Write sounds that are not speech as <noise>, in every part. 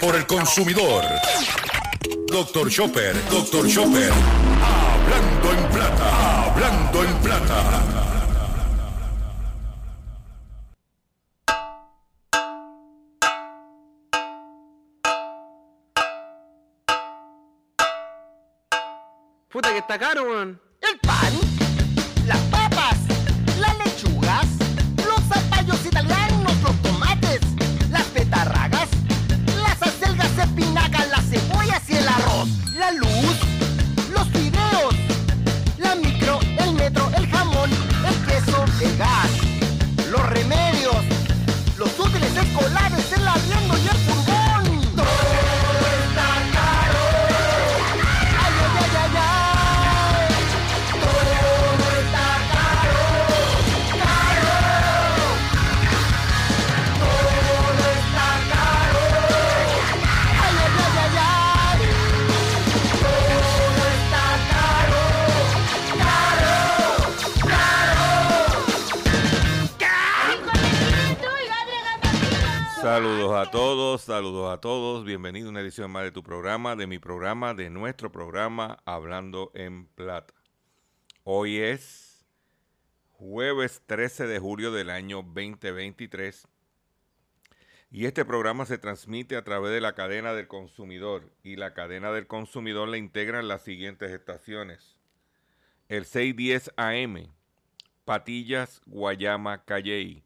Por el consumidor. Doctor Chopper, Doctor Chopper. Hablando en plata, hablando en plata. Puta que está caro, weón. El pan, las papas, las lechugas, todos, saludos a todos. Bienvenido a una edición más de tu programa, de mi programa, de nuestro programa Hablando en Plata. Hoy es jueves 13 de julio del año 2023 y este programa se transmite a través de la cadena del consumidor y la cadena del consumidor la integran las siguientes estaciones. El 610 AM, Patillas, Guayama, Calley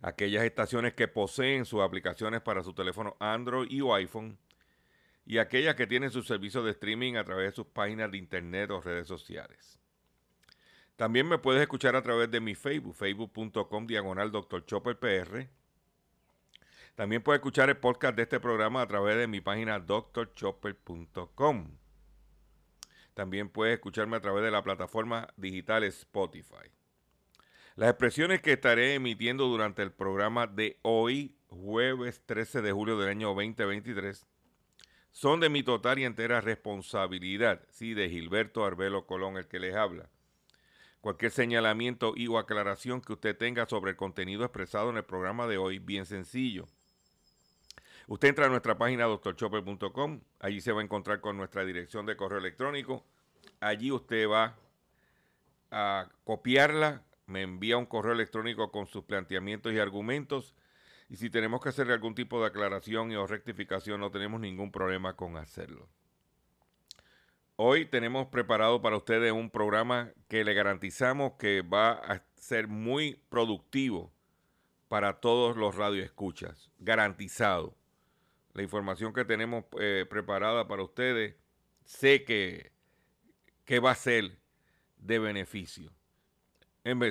aquellas estaciones que poseen sus aplicaciones para su teléfono Android y o iPhone y aquellas que tienen sus servicios de streaming a través de sus páginas de internet o redes sociales. También me puedes escuchar a través de mi Facebook, facebook.com diagonal Dr. Chopper PR. También puedes escuchar el podcast de este programa a través de mi página drchopper.com. También puedes escucharme a través de la plataforma digital Spotify. Las expresiones que estaré emitiendo durante el programa de hoy, jueves 13 de julio del año 2023, son de mi total y entera responsabilidad, sí, de Gilberto Arbelo Colón, el que les habla. Cualquier señalamiento y o aclaración que usted tenga sobre el contenido expresado en el programa de hoy, bien sencillo. Usted entra a nuestra página doctorchopper.com, allí se va a encontrar con nuestra dirección de correo electrónico. Allí usted va a copiarla, me envía un correo electrónico con sus planteamientos y argumentos. Y si tenemos que hacer algún tipo de aclaración y o rectificación, no tenemos ningún problema con hacerlo. Hoy tenemos preparado para ustedes un programa que le garantizamos que va a ser muy productivo para todos los radioescuchas. Garantizado. La información que tenemos eh, preparada para ustedes, sé que, que va a ser de beneficio.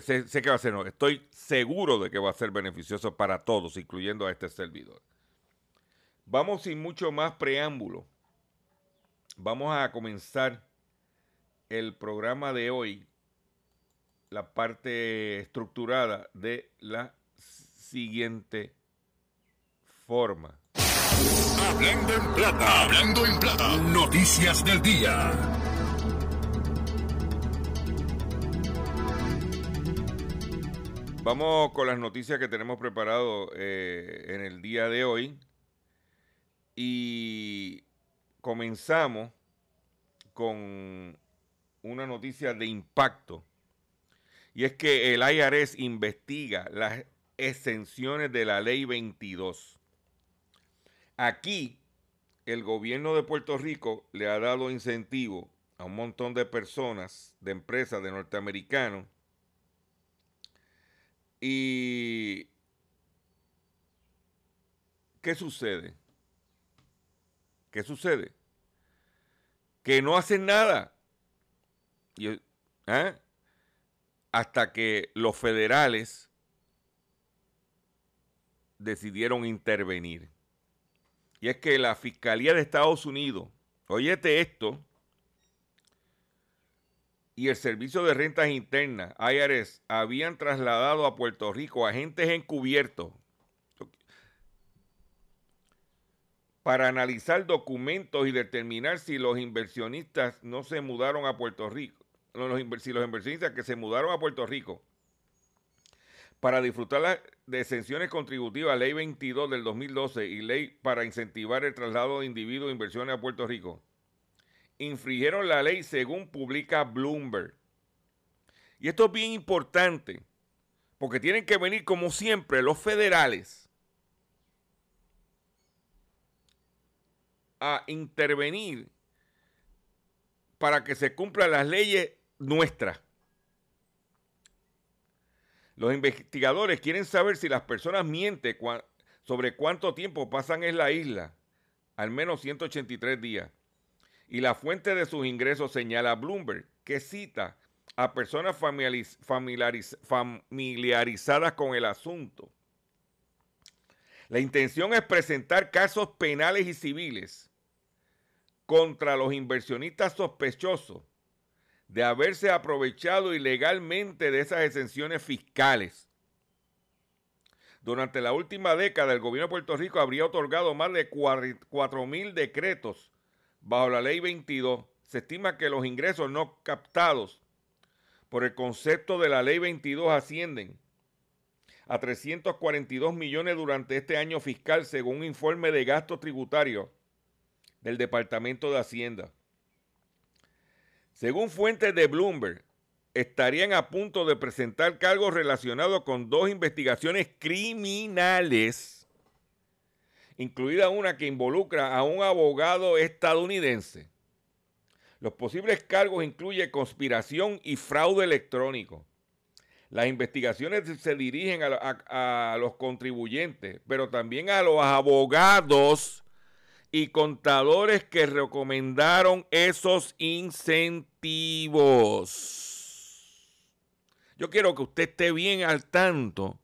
Sé, sé, que va a ser, no, estoy seguro de que va a ser beneficioso para todos, incluyendo a este servidor. Vamos sin mucho más preámbulo. Vamos a comenzar el programa de hoy, la parte estructurada de la siguiente forma. Hablando en plata, hablando en plata. Noticias del día. Vamos con las noticias que tenemos preparado eh, en el día de hoy. Y comenzamos con una noticia de impacto. Y es que el IRS investiga las exenciones de la ley 22. Aquí, el gobierno de Puerto Rico le ha dado incentivo a un montón de personas, de empresas, de norteamericanos, y ¿qué sucede? ¿Qué sucede? Que no hacen nada. ¿eh? Hasta que los federales decidieron intervenir. Y es que la Fiscalía de Estados Unidos, oyete esto, y el Servicio de Rentas Internas, IRS, habían trasladado a Puerto Rico agentes encubiertos para analizar documentos y determinar si los inversionistas no se mudaron a Puerto Rico, si los inversionistas que se mudaron a Puerto Rico para disfrutar de exenciones contributivas, Ley 22 del 2012 y Ley para incentivar el traslado de individuos e inversiones a Puerto Rico, infringieron la ley según publica Bloomberg. Y esto es bien importante, porque tienen que venir como siempre los federales a intervenir para que se cumplan las leyes nuestras. Los investigadores quieren saber si las personas mienten sobre cuánto tiempo pasan en la isla, al menos 183 días. Y la fuente de sus ingresos señala Bloomberg, que cita a personas familiarizadas con el asunto. La intención es presentar casos penales y civiles contra los inversionistas sospechosos de haberse aprovechado ilegalmente de esas exenciones fiscales. Durante la última década, el gobierno de Puerto Rico habría otorgado más de 4 mil decretos bajo la ley 22. Se estima que los ingresos no captados por el concepto de la ley 22 ascienden a 342 millones durante este año fiscal, según un informe de gasto tributario del Departamento de Hacienda. Según fuentes de Bloomberg, estarían a punto de presentar cargos relacionados con dos investigaciones criminales, incluida una que involucra a un abogado estadounidense. Los posibles cargos incluyen conspiración y fraude electrónico. Las investigaciones se dirigen a, a los contribuyentes, pero también a los abogados y contadores que recomendaron esos incentivos. Yo quiero que usted esté bien al tanto.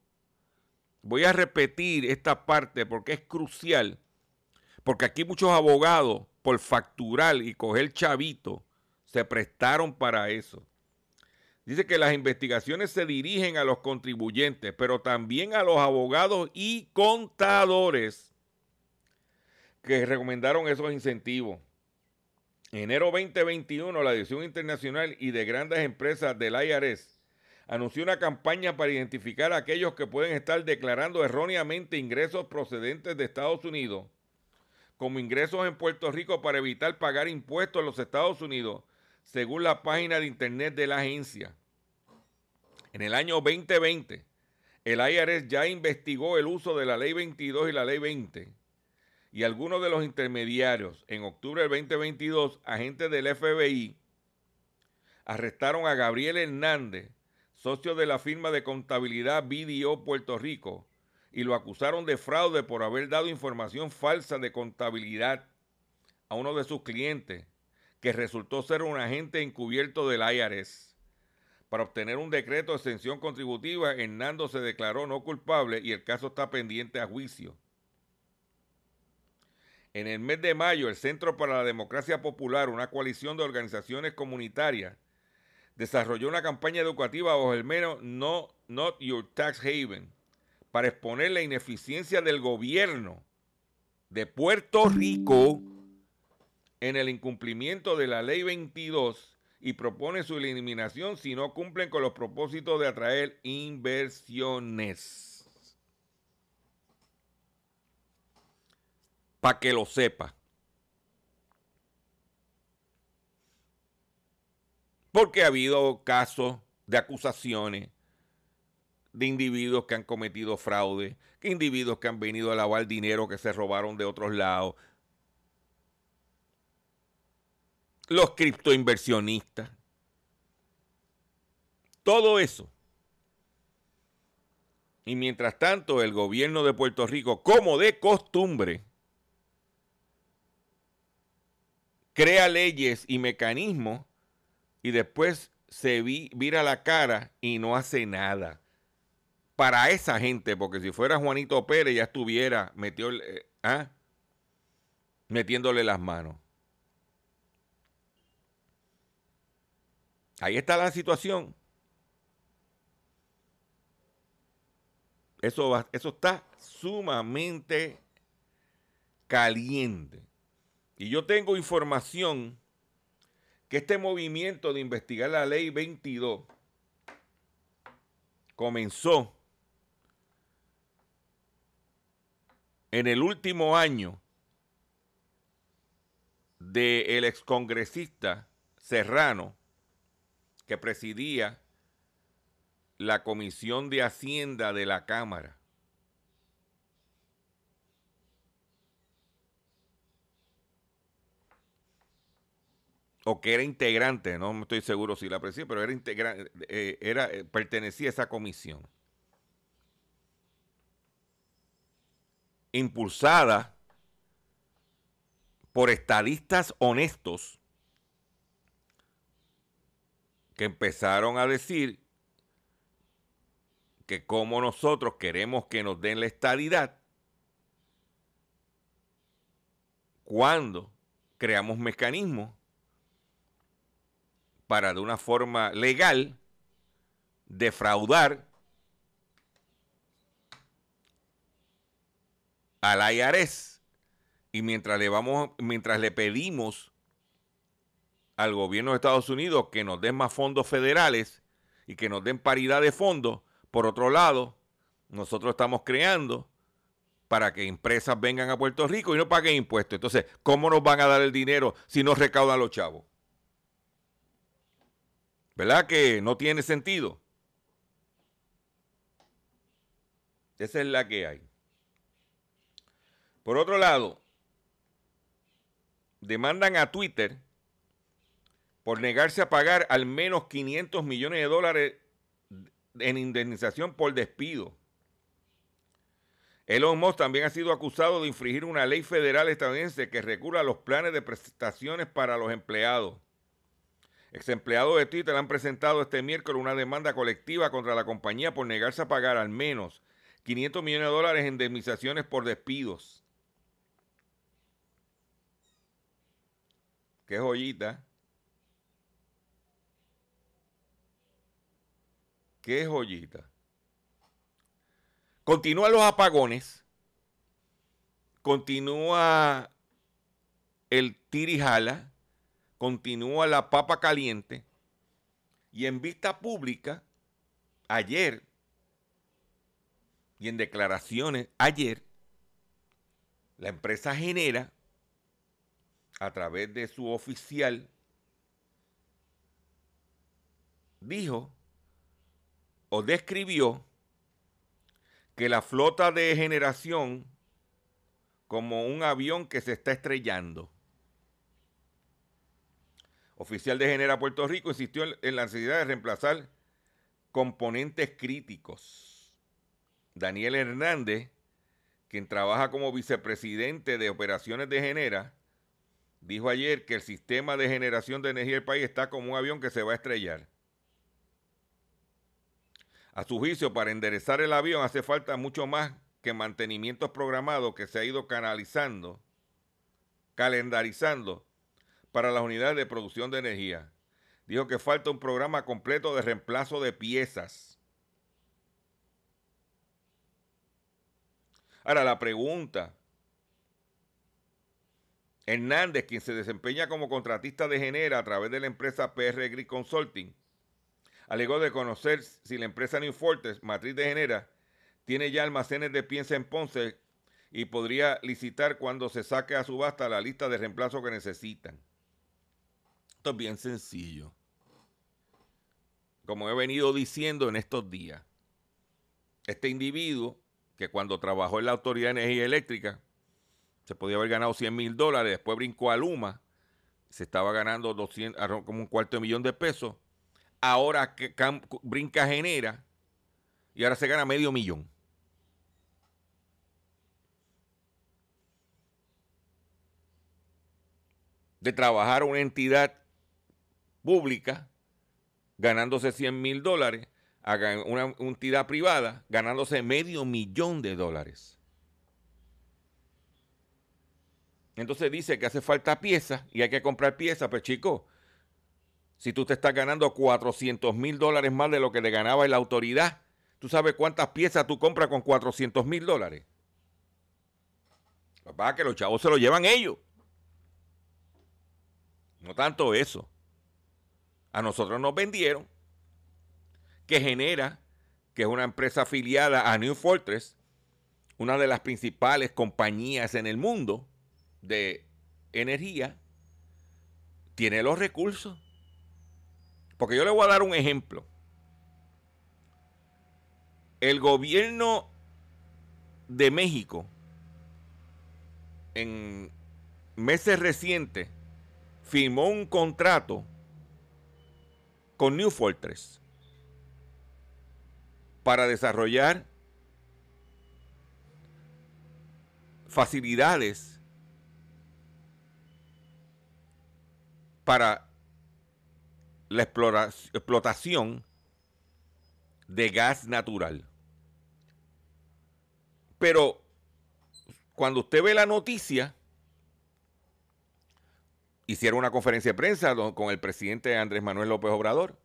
Voy a repetir esta parte porque es crucial. Porque aquí muchos abogados, por facturar y coger chavito, se prestaron para eso. Dice que las investigaciones se dirigen a los contribuyentes, pero también a los abogados y contadores que recomendaron esos incentivos. En enero 2021, la Dirección Internacional y de Grandes Empresas del IRS anunció una campaña para identificar a aquellos que pueden estar declarando erróneamente ingresos procedentes de Estados Unidos como ingresos en Puerto Rico para evitar pagar impuestos en los Estados Unidos, según la página de internet de la agencia. En el año 2020, el IRS ya investigó el uso de la Ley 22 y la Ley 20 y algunos de los intermediarios. En octubre del 2022, agentes del FBI arrestaron a Gabriel Hernández, socio de la firma de contabilidad BDO Puerto Rico, y lo acusaron de fraude por haber dado información falsa de contabilidad a uno de sus clientes, que resultó ser un agente encubierto del IRS. Para obtener un decreto de exención contributiva, Hernando se declaró no culpable y el caso está pendiente a juicio. En el mes de mayo, el Centro para la Democracia Popular, una coalición de organizaciones comunitarias, desarrolló una campaña educativa bajo el mero No Not Your Tax Haven para exponer la ineficiencia del gobierno de Puerto Rico en el incumplimiento de la ley 22 y propone su eliminación si no cumplen con los propósitos de atraer inversiones. para que lo sepa. Porque ha habido casos de acusaciones de individuos que han cometido fraude, que individuos que han venido a lavar dinero que se robaron de otros lados, los criptoinversionistas, todo eso. Y mientras tanto, el gobierno de Puerto Rico, como de costumbre, crea leyes y mecanismos y después se vira la cara y no hace nada. para esa gente, porque si fuera Juanito Pérez ya estuviera metió, eh, ¿ah? metiéndole las manos. Ahí está la situación. Eso, eso está sumamente caliente. Y yo tengo información que este movimiento de investigar la ley 22 comenzó en el último año del excongresista Serrano, que presidía la Comisión de Hacienda de la Cámara. O que era integrante, no estoy seguro si la presidía, pero era integrante, eh, era, eh, pertenecía a esa comisión. Impulsada por estadistas honestos que empezaron a decir que como nosotros queremos que nos den la estadidad, cuando creamos mecanismos para de una forma legal defraudar al IRS y mientras le vamos mientras le pedimos al gobierno de Estados Unidos que nos den más fondos federales y que nos den paridad de fondos, por otro lado, nosotros estamos creando para que empresas vengan a Puerto Rico y no paguen impuestos. Entonces, ¿cómo nos van a dar el dinero si no recaudan los chavos? ¿Verdad que no tiene sentido? Esa es la que hay. Por otro lado, demandan a Twitter por negarse a pagar al menos 500 millones de dólares en indemnización por despido. Elon Musk también ha sido acusado de infringir una ley federal estadounidense que regula los planes de prestaciones para los empleados. Ex empleados de Twitter han presentado este miércoles una demanda colectiva contra la compañía por negarse a pagar al menos 500 millones de dólares en indemnizaciones por despidos. Qué joyita. Qué joyita. Continúan los apagones. Continúa el tirijala continúa la papa caliente y en vista pública, ayer, y en declaraciones ayer, la empresa genera, a través de su oficial, dijo o describió que la flota de generación como un avión que se está estrellando oficial de Genera Puerto Rico, insistió en la necesidad de reemplazar componentes críticos. Daniel Hernández, quien trabaja como vicepresidente de operaciones de Genera, dijo ayer que el sistema de generación de energía del país está como un avión que se va a estrellar. A su juicio, para enderezar el avión hace falta mucho más que mantenimientos programados que se ha ido canalizando, calendarizando para las unidades de producción de energía. Dijo que falta un programa completo de reemplazo de piezas. Ahora la pregunta. Hernández, quien se desempeña como contratista de Genera a través de la empresa PR Grid Consulting, alegó de conocer si la empresa New Fortress, matriz de Genera, tiene ya almacenes de piensa en Ponce y podría licitar cuando se saque a subasta la lista de reemplazo que necesitan. Esto es bien sencillo. Como he venido diciendo en estos días, este individuo que cuando trabajó en la Autoridad de Energía Eléctrica se podía haber ganado 100 mil dólares, después brincó a Luma, se estaba ganando 200, como un cuarto de millón de pesos, ahora que brinca genera y ahora se gana medio millón. De trabajar una entidad pública, ganándose 100 mil dólares, a una entidad privada ganándose medio millón de dólares. Entonces dice que hace falta piezas y hay que comprar piezas. Pues chico, si tú te estás ganando 400 mil dólares más de lo que le ganaba la autoridad, ¿tú sabes cuántas piezas tú compras con 400 mil dólares? Papá, que los chavos se lo llevan ellos. No tanto eso. A nosotros nos vendieron que genera, que es una empresa afiliada a New Fortress, una de las principales compañías en el mundo de energía, tiene los recursos. Porque yo le voy a dar un ejemplo. El gobierno de México en meses recientes firmó un contrato con New Fortress para desarrollar facilidades para la explotación de gas natural. Pero cuando usted ve la noticia, hicieron una conferencia de prensa con el presidente Andrés Manuel López Obrador,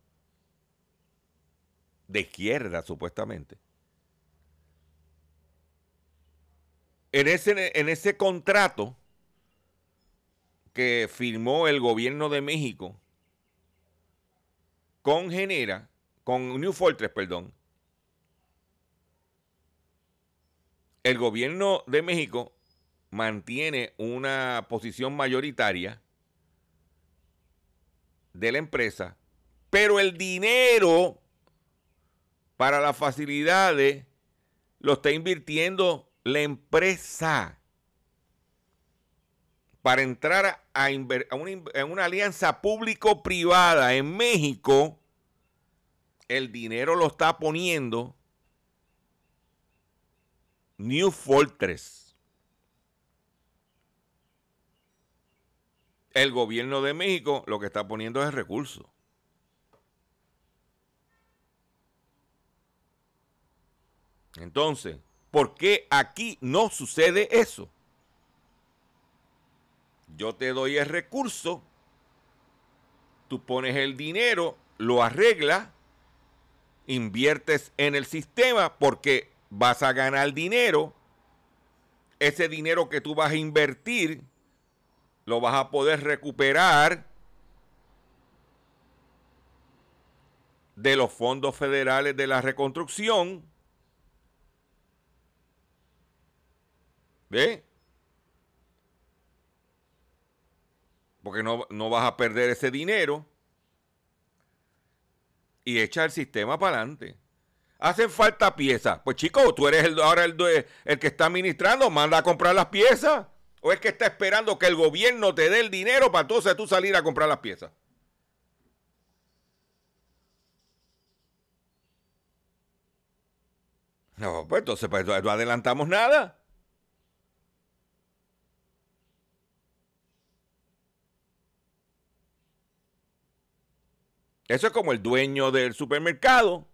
de izquierda supuestamente. En ese, en ese contrato que firmó el gobierno de México con Genera, con New Fortress, perdón, el gobierno de México mantiene una posición mayoritaria de la empresa, pero el dinero para las facilidades lo está invirtiendo la empresa. Para entrar a, en una alianza público-privada en México, el dinero lo está poniendo New Fortress. El gobierno de México lo que está poniendo es recurso. Entonces, ¿por qué aquí no sucede eso? Yo te doy el recurso, tú pones el dinero, lo arreglas, inviertes en el sistema porque vas a ganar dinero. Ese dinero que tú vas a invertir, lo vas a poder recuperar de los fondos federales de la reconstrucción ¿Ve? Porque no, vas a perder ese dinero y echa el sistema para adelante. Hacen falta piezas. Pues chico, tú eres el, ahora el, el que está administrando, manda a comprar las piezas. ¿O es que está esperando que el gobierno te dé el dinero para entonces tú salir a comprar las piezas? No, pues entonces pues, no adelantamos nada. Eso es como el dueño del supermercado,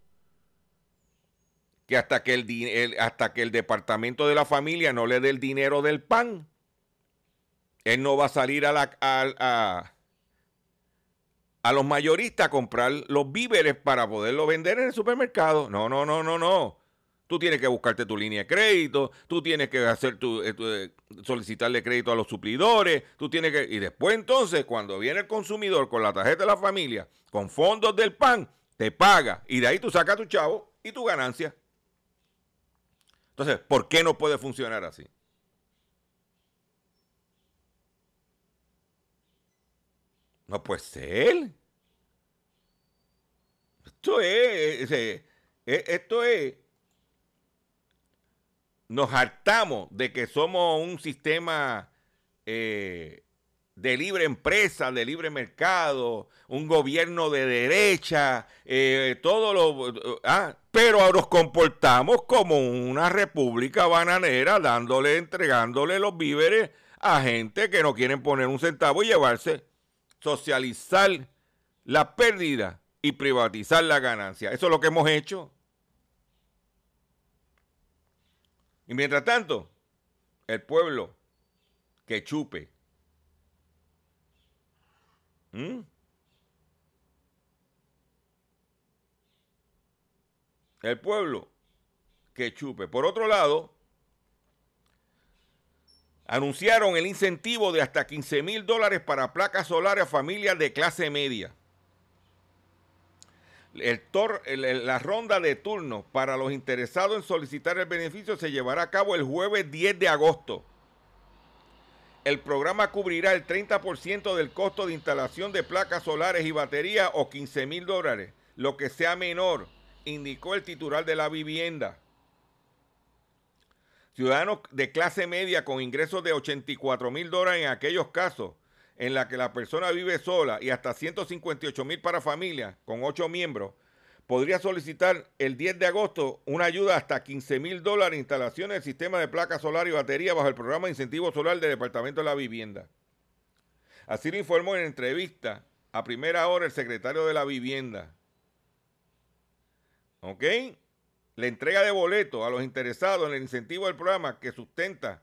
que hasta que el, hasta que el departamento de la familia no le dé el dinero del pan, él no va a salir a, la, los mayoristas a comprar los víveres para poderlo vender en el supermercado. No, no, no, no, no. Tú tienes que buscarte tu línea de crédito, tú tienes que hacer tu, eh, eh, solicitarle crédito a los suplidores, tú tienes que y después entonces cuando viene el consumidor con la tarjeta de la familia, con fondos del PAN, te paga y de ahí tú sacas tu chavo y tu ganancia. Entonces, ¿por qué no puede funcionar así? No puede ser. Esto es, eh, esto es nos hartamos de que somos un sistema eh, de libre empresa, de libre mercado, un gobierno de derecha, eh, todo lo... Ah, pero nos comportamos como una república bananera, dándole, entregándole los víveres a gente que no quieren poner un centavo y llevarse, socializar la pérdida y privatizar la ganancia. Eso es lo que hemos hecho. Y mientras tanto, el pueblo que chupe. ¿Mm? El pueblo que chupe. Por otro lado, anunciaron el incentivo de hasta 15 mil dólares para placas solares a familias de clase media. la ronda de turno para los interesados en solicitar el beneficio se llevará a cabo el jueves 10 de agosto. El programa cubrirá el 30% del costo de instalación de placas solares y baterías o 15 mil dólares, lo que sea menor indicó el titular de la vivienda. Ciudadanos de clase media con ingresos de 84 mil dólares en aquellos casos en la que la persona vive sola y hasta 158 mil para familias con 8 miembros, podría solicitar el 10 de agosto una ayuda hasta 15 mil dólares instalaciones del sistema de placas solar y batería bajo el programa de incentivo solar del Departamento de la Vivienda. Así lo informó en entrevista a primera hora el secretario de la Vivienda, ¿Ok? La entrega de boletos a los interesados en el incentivo del programa que sustenta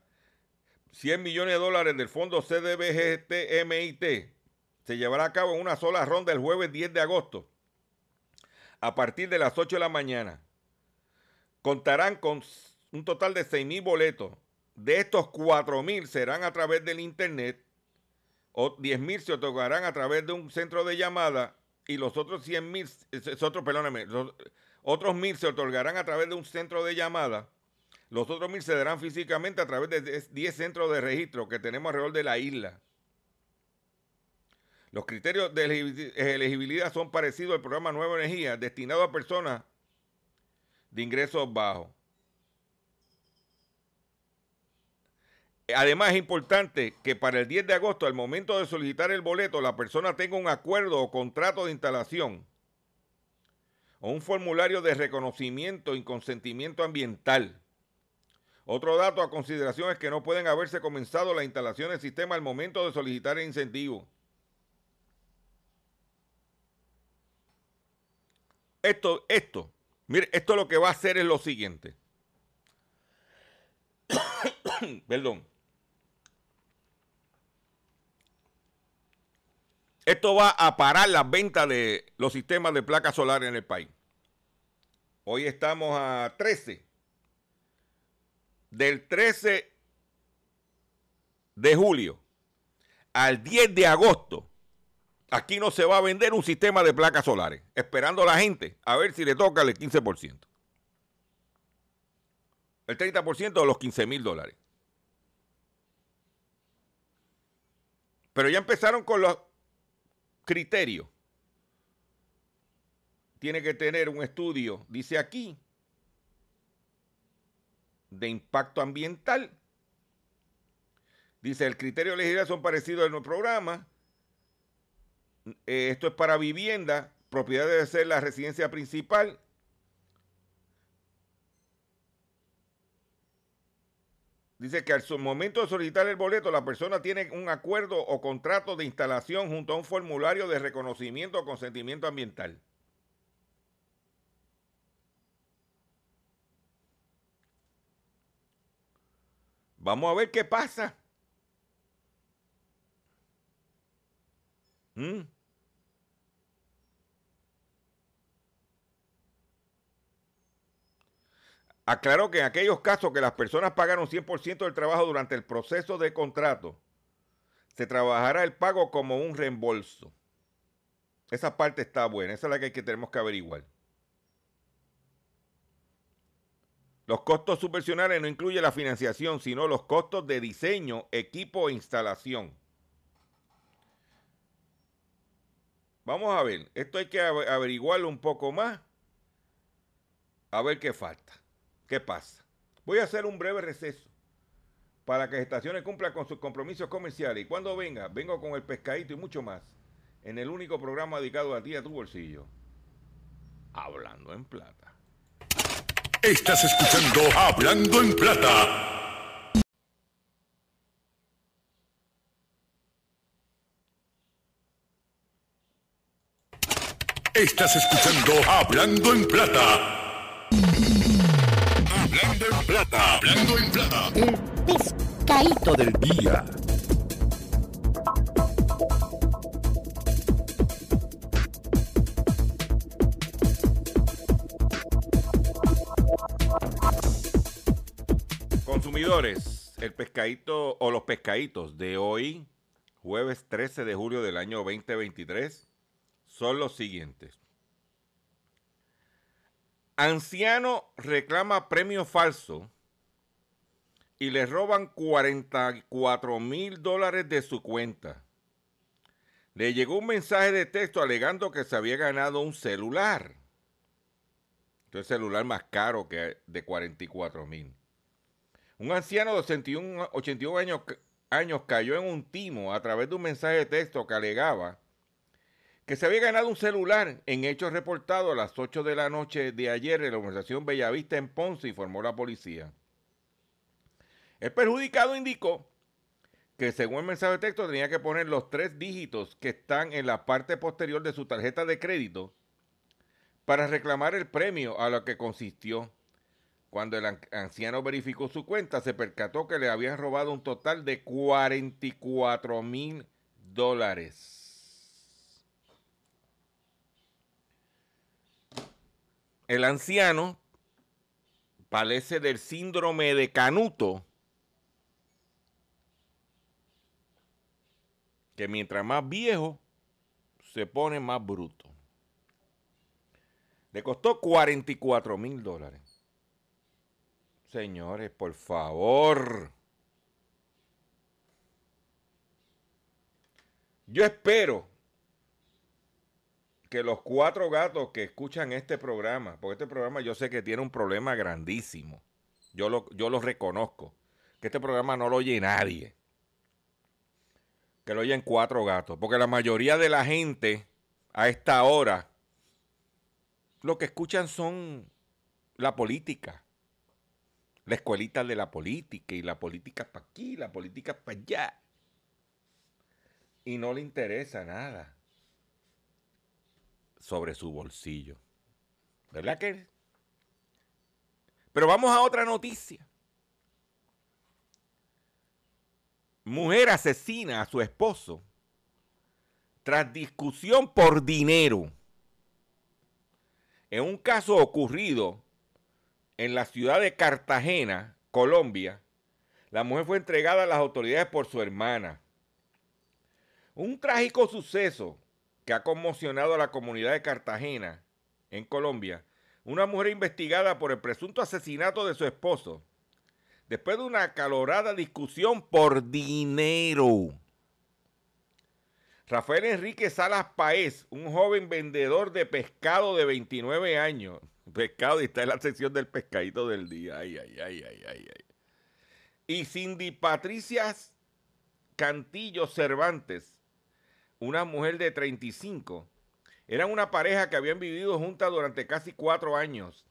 100 millones de dólares del fondo CDBGT-MIT se llevará a cabo en una sola ronda el jueves 10 de agosto a partir de las 8 de la mañana. Contarán con un total de 6 mil boletos. De estos 4 mil serán a través del internet o 10 mil se otorgarán a través de un centro de llamada y los otros 100 mil, otros, perdóname, otros mil se otorgarán a través de un centro de llamada. Los otros mil se darán físicamente a través de 10 centros de registro que tenemos alrededor de la isla. Los criterios de elegibilidad son parecidos al programa Nueva Energía, destinado a personas de ingresos bajos. Además, es importante que para el 10 de agosto, al momento de solicitar el boleto, la persona tenga un acuerdo o contrato de instalación o un formulario de reconocimiento y consentimiento ambiental. Otro dato a consideración es que no pueden haberse comenzado la instalación del sistema al momento de solicitar el incentivo. Esto, esto, mire, esto lo que va a hacer es lo siguiente. <coughs> Perdón. Esto va a parar las ventas de los sistemas de placas solares en el país. Hoy estamos a 13. Del 13 de julio al 10 de agosto, aquí no se va a vender un sistema de placas solares, esperando a la gente a ver si le toca el 15%. El 30% de los 15 mil dólares. Pero ya empezaron con los criterio. Tiene que tener un estudio, dice aquí, de impacto ambiental. Dice, el criterio legislativo son parecidos en el programa. Eh, esto es para vivienda, propiedad debe ser la residencia principal Dice que al momento de solicitar el boleto, la persona tiene un acuerdo o contrato de instalación junto a un formulario de reconocimiento o consentimiento ambiental. Vamos a ver qué pasa. ¿Mm? Aclaró que en aquellos casos que las personas pagaron 100% del trabajo durante el proceso de contrato, se trabajará el pago como un reembolso. Esa parte está buena, esa es la que, que tenemos que averiguar. Los costos subvencionales no incluyen la financiación, sino los costos de diseño, equipo e instalación. Vamos a ver, esto hay que averiguarlo un poco más, a ver qué falta. ¿Qué pasa? Voy a hacer un breve receso para que Estaciones cumpla con sus compromisos comerciales. Y cuando venga, vengo con el pescadito y mucho más en el único programa dedicado a ti, a tu bolsillo. Hablando en plata. Estás escuchando Hablando en plata. Estás escuchando Hablando en Plata. Hablando en Plata. Hablando en Plata. El pescadito del día. Consumidores, el pescadito o los pescaditos de hoy, jueves 13 de julio del año 2023, son los siguientes. Anciano reclama premio falso y le roban 44 mil dólares de su cuenta. Le llegó un mensaje de texto alegando que se había ganado un celular. el celular más caro que de 44 mil. Un anciano de 81, 81 años, años cayó en un timo a través de un mensaje de texto que alegaba que se había ganado un celular en hechos reportados a las 8 de la noche de ayer en la organización Bellavista en Ponce, informó la policía. El perjudicado indicó que según el mensaje de texto tenía que poner los tres dígitos que están en la parte posterior de su tarjeta de crédito para reclamar el premio a lo que consistió. Cuando el anciano verificó su cuenta, se percató que le habían robado un total de 44 mil dólares. El anciano padece del síndrome de Canuto, que mientras más viejo se pone más bruto. Le costó 44 mil dólares. Señores, por favor. Yo espero que los cuatro gatos que escuchan este programa, porque este programa yo sé que tiene un problema grandísimo, yo lo, yo lo reconozco, que este programa no lo oye nadie, que lo oyen cuatro gatos, porque la mayoría de la gente a esta hora lo que escuchan son la política, la escuelita de la política y la política para aquí, la política para allá. Y no le interesa nada sobre su bolsillo. ¿Verdad que? Pero vamos a otra noticia. Mujer asesina a su esposo tras discusión por dinero. En un caso ocurrido en la ciudad de Cartagena, Colombia, la mujer fue entregada a las autoridades por su hermana. Un trágico suceso que ha conmocionado a la comunidad de Cartagena, en Colombia, una mujer investigada por el presunto asesinato de su esposo, después de una acalorada discusión por dinero. Rafael Enrique Salas Paez, un joven vendedor de pescado de 29 años, <laughs> pescado y está en la sección del pescadito del día, ay, ay, ay, ay, ay, ay. Y Cindy Patricia Cantillo Cervantes, una mujer de 35. Eran una pareja que habían vivido juntas durante casi cuatro años.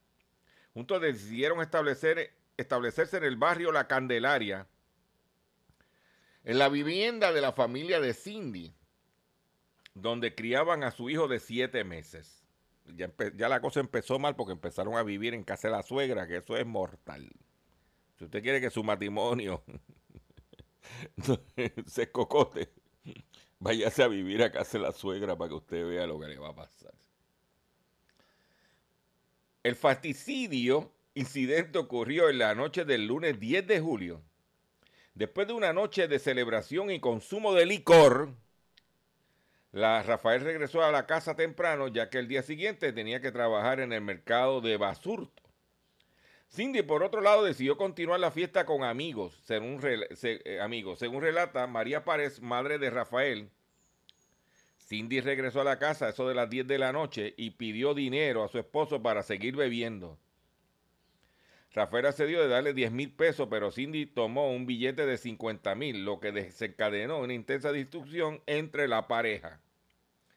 Juntos decidieron establecer, establecerse en el barrio La Candelaria, en la vivienda de la familia de Cindy, donde criaban a su hijo de siete meses. Ya, ya, la cosa empezó mal porque empezaron a vivir en casa de la suegra, que eso es mortal. Si usted quiere que su matrimonio <laughs> se cocote, Váyase a vivir a casa la suegra para que usted vea lo que le va a pasar. El fasticidio incidente ocurrió en la noche del lunes 10 de julio. Después de una noche de celebración y consumo de licor, la Rafael regresó a la casa temprano ya que el día siguiente tenía que trabajar en el mercado de Basurto. Cindy, por otro lado, decidió continuar la fiesta con amigos, según, eh, amigos. según relata María Párez, madre de Rafael. Cindy regresó a la casa eso de las 10 de la noche y pidió dinero a su esposo para seguir bebiendo. Rafael accedió de darle 10 mil pesos, pero Cindy tomó un billete de 50 mil, lo que desencadenó una intensa discusión entre la pareja.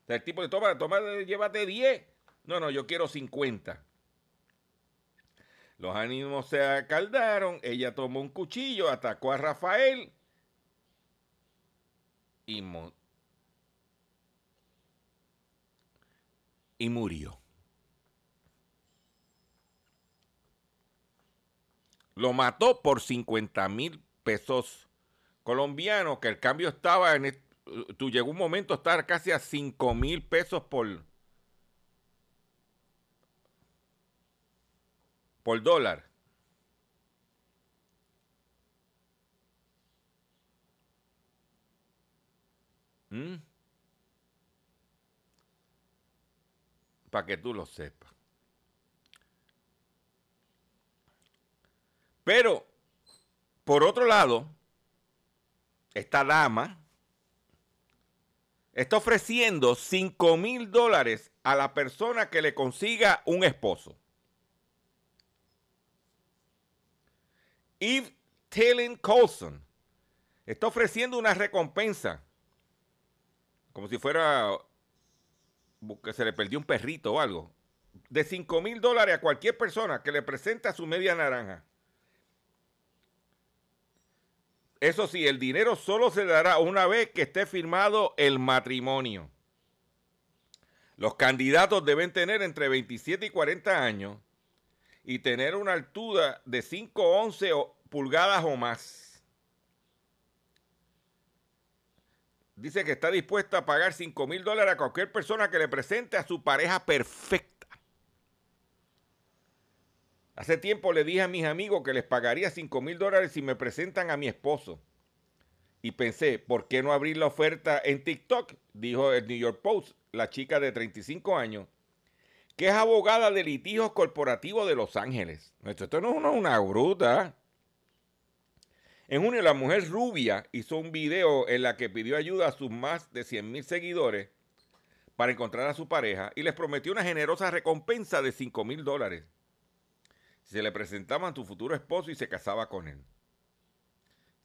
el tipo de toma, toma, llévate 10. No, no, yo quiero 50. Los ánimos se acaldaron, ella tomó un cuchillo, atacó a Rafael y murió. Lo mató por 50 mil pesos colombianos, que el cambio estaba en... Tú llegó un momento a estar casi a 5 mil pesos por, por dólar. ¿Mm? Para que tú lo sepas. Pero, por otro lado, esta dama está ofreciendo 5 mil dólares a la persona que le consiga un esposo. Eve Tellen Colson está ofreciendo una recompensa, como si fuera que se le perdió un perrito o algo, de 5 mil dólares a cualquier persona que le presente a su media naranja. Eso sí, el dinero solo se dará una vez que esté firmado el matrimonio. Los candidatos deben tener entre 27 y 40 años y tener una altura de 5 11 pulgadas o más. Dice que está dispuesta a pagar 5 mil dólares a cualquier persona que le presente a su pareja perfecta. Hace tiempo le dije a mis amigos que les pagaría 5 mil dólares si me presentan a mi esposo. Y pensé, ¿por qué no abrir la oferta en TikTok? Dijo el New York Post, la chica de 35 años, que es abogada de litigios corporativos de Los Ángeles. Esto no es una bruta. En junio, la mujer rubia hizo un video en la que pidió ayuda a sus más de 100 mil seguidores para encontrar a su pareja y les prometió una generosa recompensa de 5 mil dólares se le presentaban a tu futuro esposo y se casaba con él.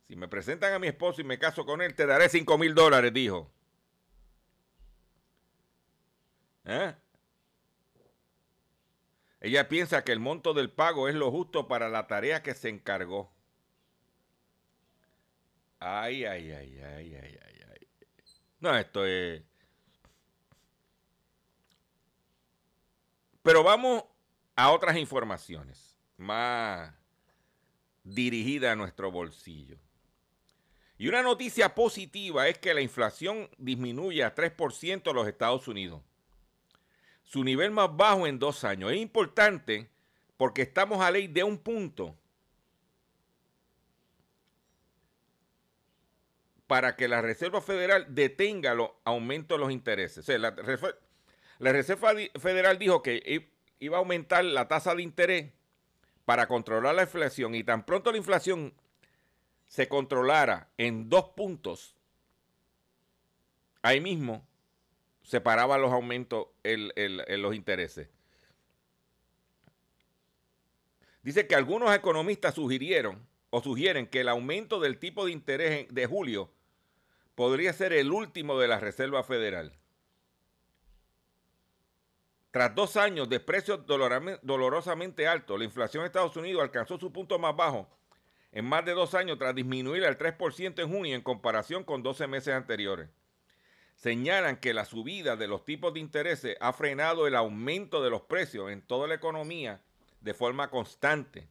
Si me presentan a mi esposo y me caso con él, te daré 5 mil dólares, dijo. ¿Eh? Ella piensa que el monto del pago es lo justo para la tarea que se encargó. Ay, ay, ay, ay, ay, ay, ay. No, esto es... Pero vamos a otras informaciones más dirigida a nuestro bolsillo. Y una noticia positiva es que la inflación disminuye a 3% en los Estados Unidos. Su nivel más bajo en dos años. Es importante porque estamos a ley de un punto para que la Reserva Federal detenga los aumentos de los intereses. la, Reserva Federal dijo que iba a aumentar la tasa de interés para controlar la inflación y tan pronto la inflación se controlara en dos puntos, ahí mismo se paraban los aumentos en, los intereses. Dice que algunos economistas sugirieron o sugieren que el aumento del tipo de interés de julio podría ser el último de la Reserva Federal. Tras dos años de precios dolorosamente altos, la inflación en Estados Unidos alcanzó su punto más bajo en más de dos años tras disminuir al 3% en junio en comparación con 12 meses anteriores. Señalan que la subida de los tipos de intereses ha frenado el aumento de los precios en toda la economía de forma constante.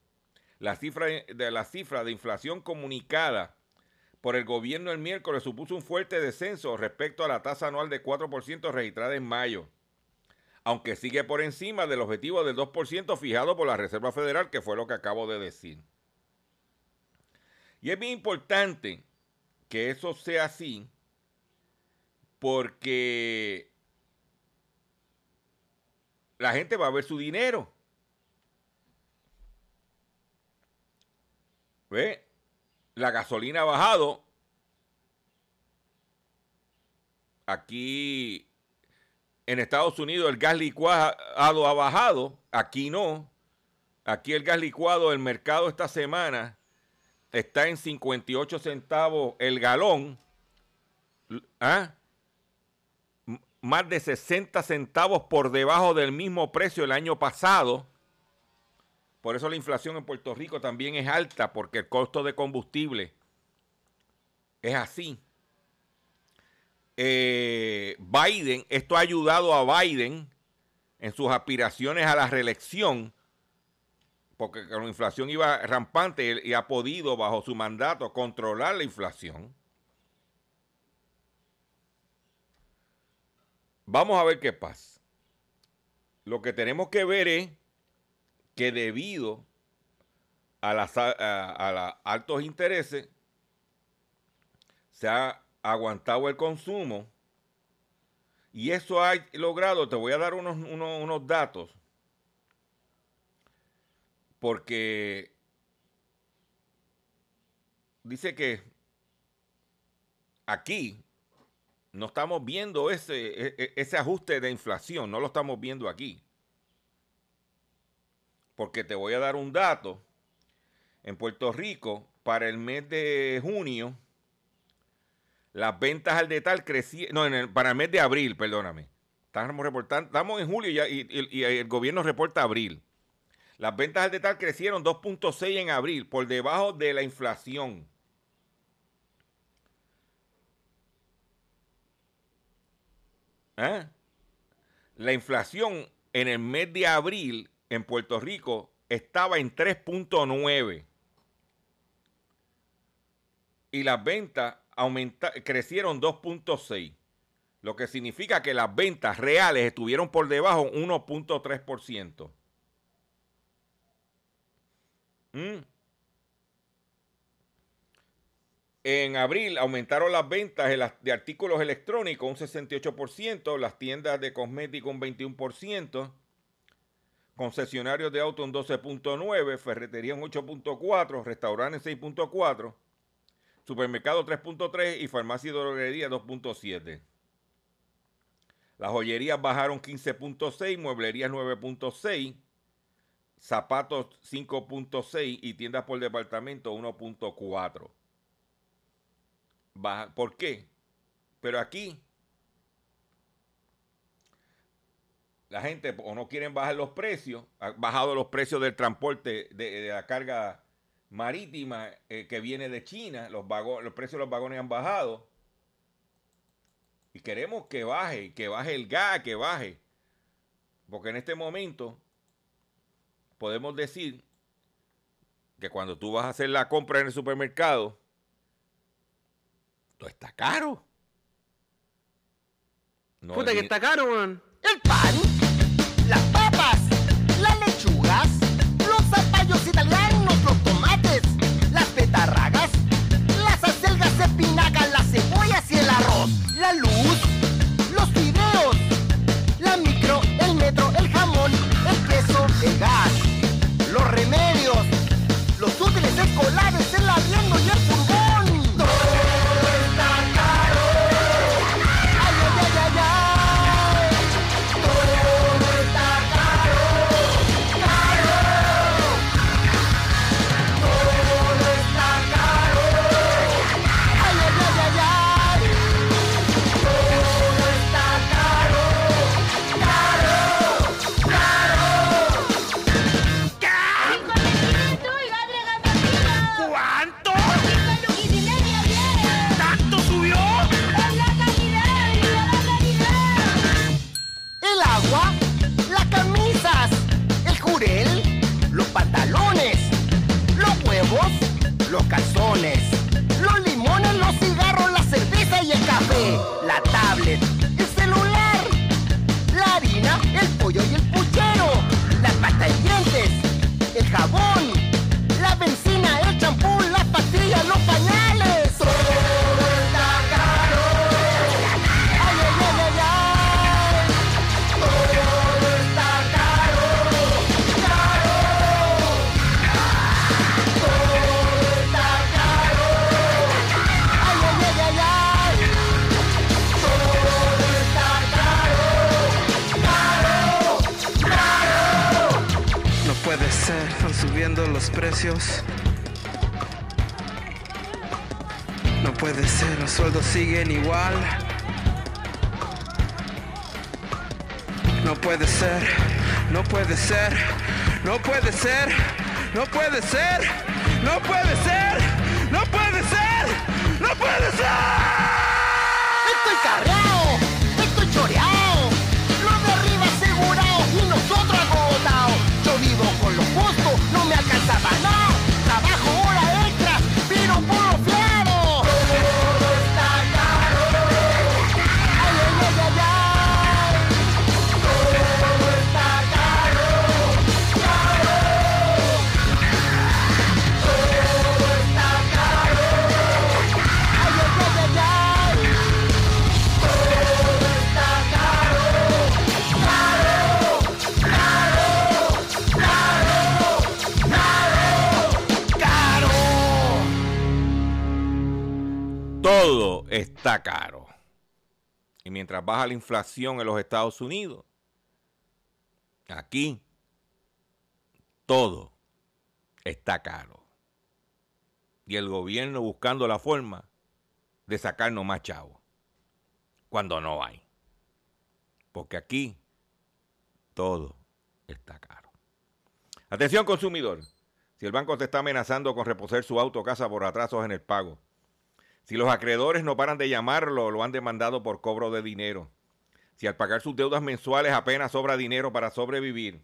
La cifra de, la cifra de inflación comunicada por el gobierno el miércoles supuso un fuerte descenso respecto a la tasa anual de 4% registrada en mayo aunque sigue por encima del objetivo del 2% fijado por la Reserva Federal, que fue lo que acabo de decir. Y es bien importante que eso sea así, porque la gente va a ver su dinero. ¿Ve? La gasolina ha bajado. Aquí en Estados Unidos el gas licuado ha bajado, aquí no. Aquí el gas licuado, el mercado esta semana está en 58 centavos el galón. ¿Ah? Más de 60 centavos por debajo del mismo precio el año pasado. Por eso la inflación en Puerto Rico también es alta, porque el costo de combustible es así. Eh, Biden, esto ha ayudado a Biden en sus aspiraciones a la reelección, porque la inflación iba rampante y ha podido bajo su mandato controlar la inflación. Vamos a ver qué pasa. Lo que tenemos que ver es que debido a, los altos intereses se ha aguantado el consumo y eso ha logrado, te voy a dar unos, unos datos, porque dice que aquí no estamos viendo ese, e, e, ese ajuste de inflación, no lo estamos viendo aquí. Porque te voy a dar un dato. En Puerto Rico, para el mes de junio, las ventas al detalle crecieron, no, para el mes de abril, perdóname. Estamos, reportando, estamos en julio y, el gobierno reporta abril. Las ventas al detalle crecieron 2.6 en abril, por debajo de la inflación. ¿Eh? La inflación en el mes de abril en Puerto Rico estaba en 3.9 y las ventas crecieron 2.6, lo que significa que las ventas reales estuvieron por debajo 1.3%. ¿Mm? En abril aumentaron las ventas de artículos electrónicos un 68%, las tiendas de cosméticos un 21%, concesionarios de auto un 12.9%, ferretería un 8.4%, restaurantes 6.4%, supermercado 3.3% y farmacia y droguería 2.7%. Las joyerías bajaron 15.6%, mueblerías 9.6%, zapatos 5.6% y tiendas por departamento 1.4%. ¿Por qué? Pero aquí la gente o no quieren bajar los precios, han bajado los precios del transporte de, la carga marítima eh, que viene de China, los, los precios de los vagones han bajado. Y queremos que baje, que baje el gas, que baje. Porque en este momento podemos decir que cuando tú vas a hacer la compra en el supermercado, todo está caro. No Puta que está caro, weón. El pan, el arriendo Y mientras baja la inflación en los Estados Unidos, aquí todo está caro. Y el gobierno buscando la forma de sacarnos más chavos, cuando no hay. Porque aquí todo está caro. Atención consumidor, si el banco te está amenazando con reposer su auto o casa por atrasos en el pago, si los acreedores no paran de llamarlo, lo han demandado por cobro de dinero, si al pagar sus deudas mensuales apenas sobra dinero para sobrevivir,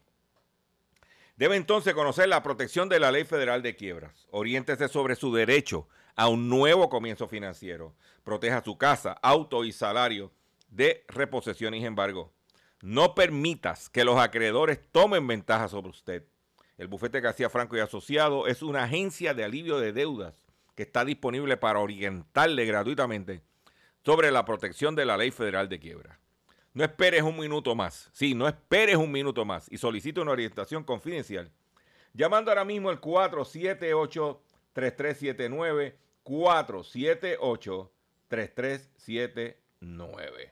debe entonces conocer la protección de la Ley Federal de Quiebras. Oriéntese sobre su derecho a un nuevo comienzo financiero. Proteja su casa, auto y salario de reposición y embargo. No permitas que los acreedores tomen ventaja sobre usted. El bufete García Franco y Asociado es una agencia de alivio de deudas que está disponible para orientarle gratuitamente sobre la protección de la ley federal de quiebra. No esperes un minuto más. Sí, no esperes un minuto más y solicite una orientación confidencial llamando ahora mismo al 478-3379, 478-3379.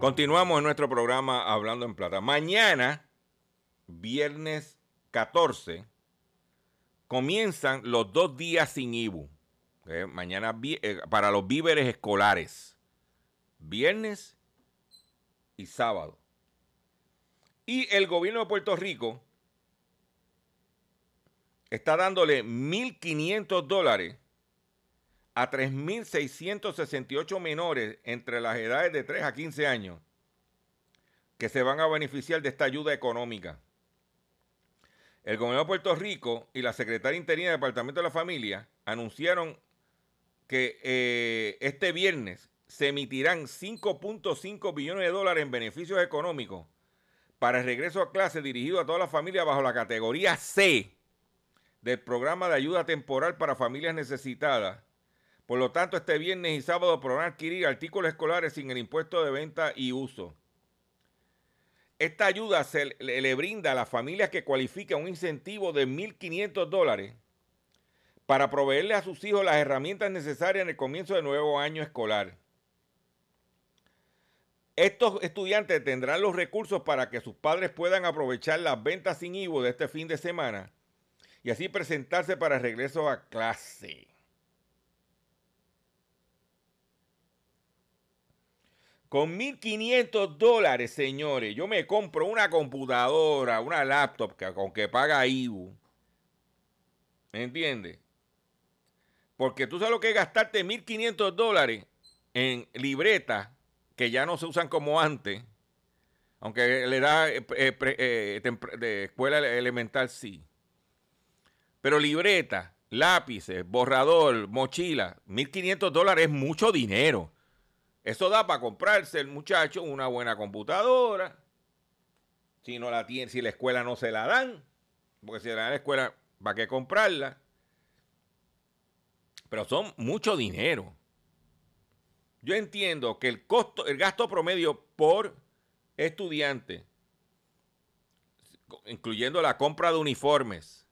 Continuamos en nuestro programa Hablando en Plata. Mañana, viernes 14, comienzan los dos días sin IBU. Eh, mañana eh, para los víveres escolares. Viernes y sábado. Y el gobierno de Puerto Rico está dándole 1.500 dólares a 3.668 menores entre las edades de 3 a 15 años que se van a beneficiar de esta ayuda económica. El gobierno de Puerto Rico y la secretaria interina del Departamento de la Familia anunciaron que eh, este viernes se emitirán 5.5 billones de dólares en beneficios económicos para el regreso a clase dirigido a todas las familias bajo la categoría C del programa de ayuda temporal para familias necesitadas por lo tanto, este viernes y sábado podrán adquirir artículos escolares sin el impuesto de venta y uso. Esta ayuda se le, brinda a las familias que cualifican un incentivo de 1.500 dólares para proveerle a sus hijos las herramientas necesarias en el comienzo del nuevo año escolar. Estos estudiantes tendrán los recursos para que sus padres puedan aprovechar las ventas sin IVO de este fin de semana y así presentarse para el regreso a clase. Con 1.500 dólares, señores, yo me compro una computadora, una laptop que, con que paga IBU. ¿Me entiendes? Porque tú sabes lo que es gastarte 1.500 dólares en libretas que ya no se usan como antes. Aunque le da eh, eh, eh, de escuela elemental sí. Pero libreta, lápices, borrador, mochila, 1.500 dólares es mucho dinero. Eso da para comprarse el muchacho una buena computadora. Si no la tiene, si la escuela no se la dan, porque si la dan la escuela, ¿para qué comprarla? Pero son mucho dinero. Yo entiendo que el costo, el gasto promedio por estudiante, incluyendo la compra de uniformes,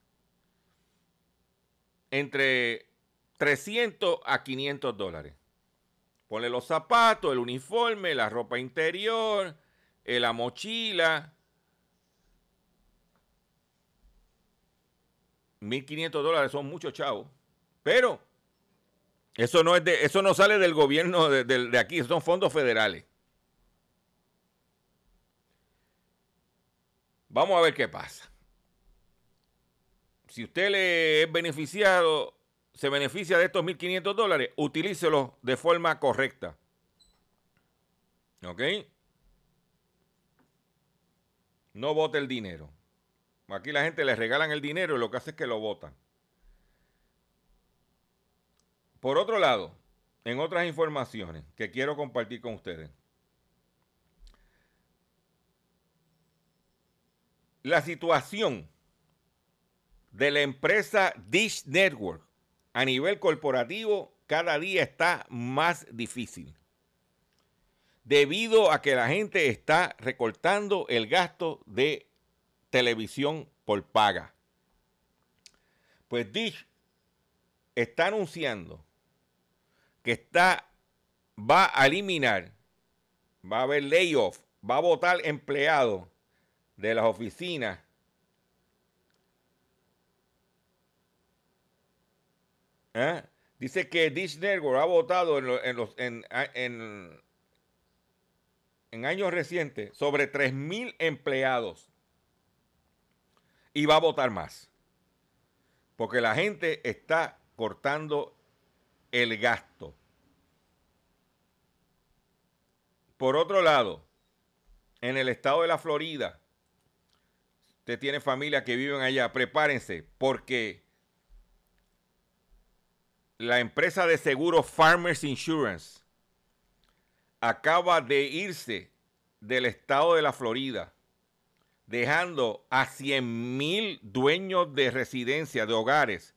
entre 300 a 500 dólares. Ponle los zapatos, el uniforme, la ropa interior, eh, la mochila. 1.500 dólares son muchos chavos. Pero eso no, es de, eso no sale del gobierno de, de aquí, son fondos federales. Vamos a ver qué pasa. Si usted le es beneficiado se beneficia de estos 1.500 dólares, utilícelos de forma correcta. ¿Ok? No vote el dinero. Aquí la gente le regalan el dinero y lo que hace es que lo votan. Por otro lado, en otras informaciones que quiero compartir con ustedes. La situación de la empresa Dish Network a nivel corporativo cada día está más difícil. Debido a que la gente está recortando el gasto de televisión por paga. Pues Dish está anunciando que está, va a eliminar, va a haber layoff, va a votar empleados de las oficinas ¿Eh? Dice que Dish Network ha votado en, años recientes sobre 3.000 empleados y va a votar más. Porque la gente está cortando el gasto. Por otro lado, en el estado de la Florida, usted tiene familia que viven allá, prepárense porque la empresa de seguro Farmers Insurance acaba de irse del estado de la Florida, dejando a 100 mil dueños de residencia, de hogares,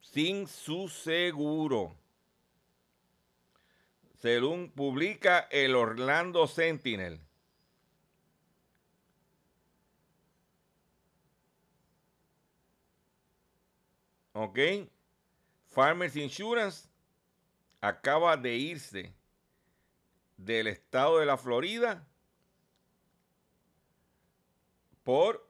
sin su seguro. Según publica el Orlando Sentinel. ¿Ok? Farmers Insurance acaba de irse del estado de la Florida por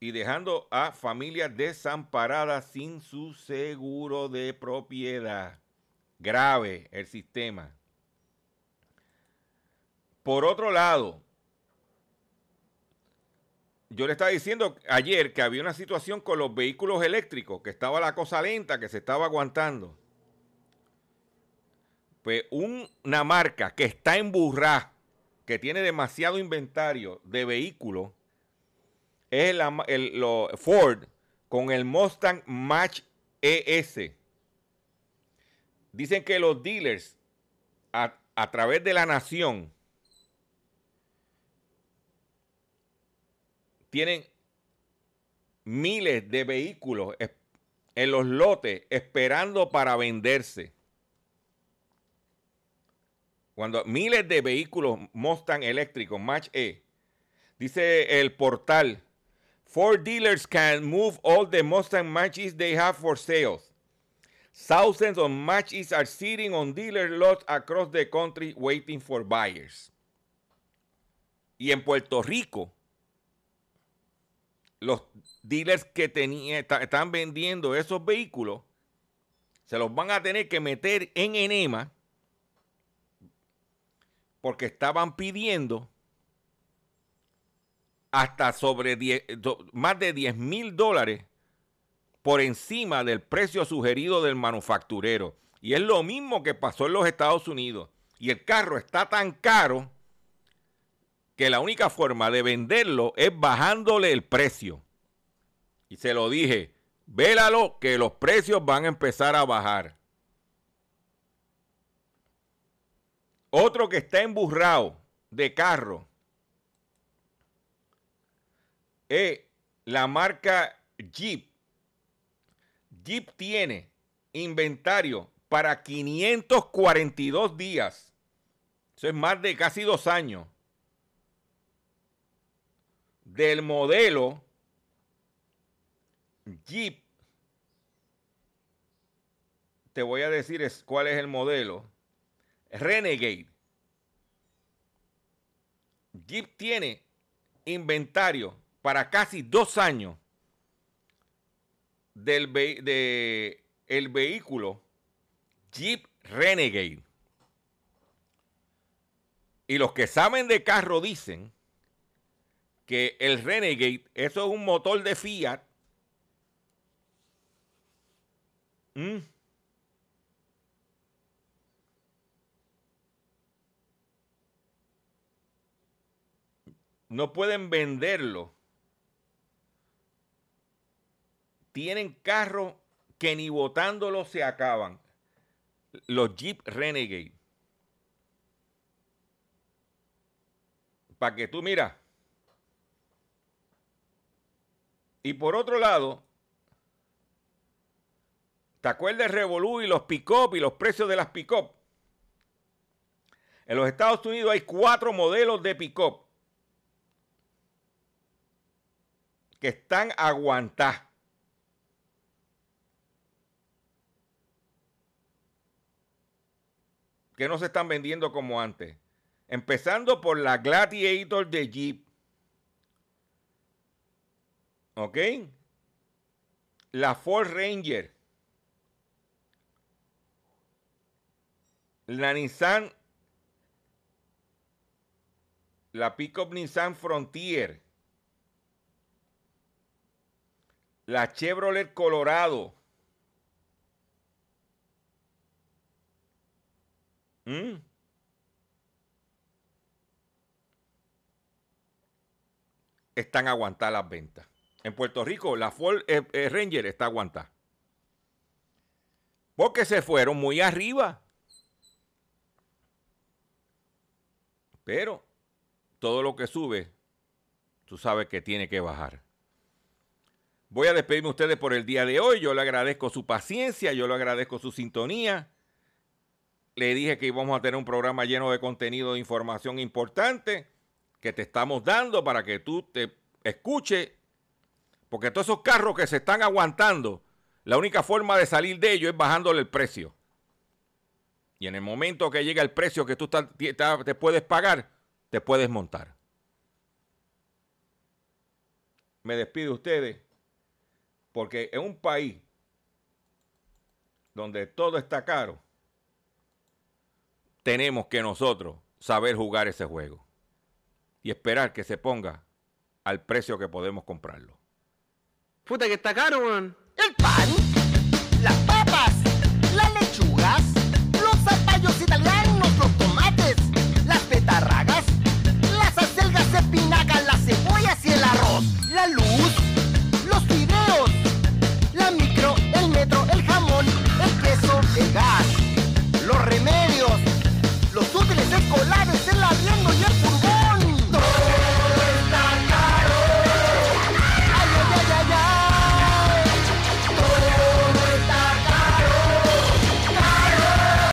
y dejando a familias desamparadas sin su seguro de propiedad. Grave el sistema. Por otro lado, yo le estaba diciendo ayer que había una situación con los vehículos eléctricos, que estaba la cosa lenta, que se estaba aguantando. Pues una marca que está en burra, que tiene demasiado inventario de vehículos, es el, Ford con el Mustang Match ES. Dicen que los dealers a través de la nación tienen miles de vehículos en los lotes esperando para venderse. Cuando miles de vehículos Mustang eléctricos, Match E, dice el portal, Four dealers can move all the Mustang matches they have for sale. Thousands of matches are sitting on dealer lots across the country waiting for buyers. Y en Puerto Rico, los dealers que están vendiendo esos vehículos se los van a tener que meter en enema porque estaban pidiendo hasta sobre más de 10 mil dólares por encima del precio sugerido del manufacturero. Y es lo mismo que pasó en los Estados Unidos. Y el carro está tan caro que la única forma de venderlo es bajándole el precio. Y se lo dije, vélalo que los precios van a empezar a bajar. Otro que está emburrado de carro es la marca Jeep. Jeep tiene inventario para 542 días. Eso es más de casi dos años del modelo Jeep, te voy a decir cuál es el modelo. Renegade. Jeep tiene inventario para casi dos años del de el vehículo Jeep Renegade. Y los que saben de carro dicen que el Renegade, eso es un motor de Fiat. ¿Mm? No pueden venderlo. Tienen carro que ni botándolo se acaban. los Jeep Renegade. Para que tú miras. Y por otro lado, ¿te acuerdas Revolú y los pick-up y los precios de las pick-up? En los Estados Unidos hay cuatro modelos de pick-up que están aguantados. Que no se están vendiendo como antes. Empezando por la Gladiator de Jeep. ¿Ok? La Ford Ranger. La Nissan. La Pickup Nissan Frontier. La Chevrolet Colorado. ¿Mm? Están aguantadas las ventas. En Puerto Rico, la Ford eh, eh, Ranger está aguantada. Porque se fueron muy arriba. Pero todo lo que sube, tú sabes que tiene que bajar. Voy a despedirme a ustedes por el día de hoy. Yo le agradezco su paciencia, yo le agradezco su sintonía. Le dije que íbamos a tener un programa lleno de contenido de información importante que te estamos dando para que tú te escuches porque todos esos carros que se están aguantando, la única forma de salir de ellos es bajándole el precio. Y en el momento que llega el precio que tú te puedes pagar, te puedes montar. Me despido de ustedes porque en un país donde todo está caro, tenemos que nosotros saber jugar ese juego y esperar que se ponga al precio que podemos comprarlo. Puta que está caro, weón. El pan, las papas, las lechugas, los zapallos italianos, los tomates, las petarragas, las acelgas, espinacas, las cebollas y el arroz, la luz, los fideos, la micro, el metro, el jamón, el queso, el gas, los remedios, los útiles escolares.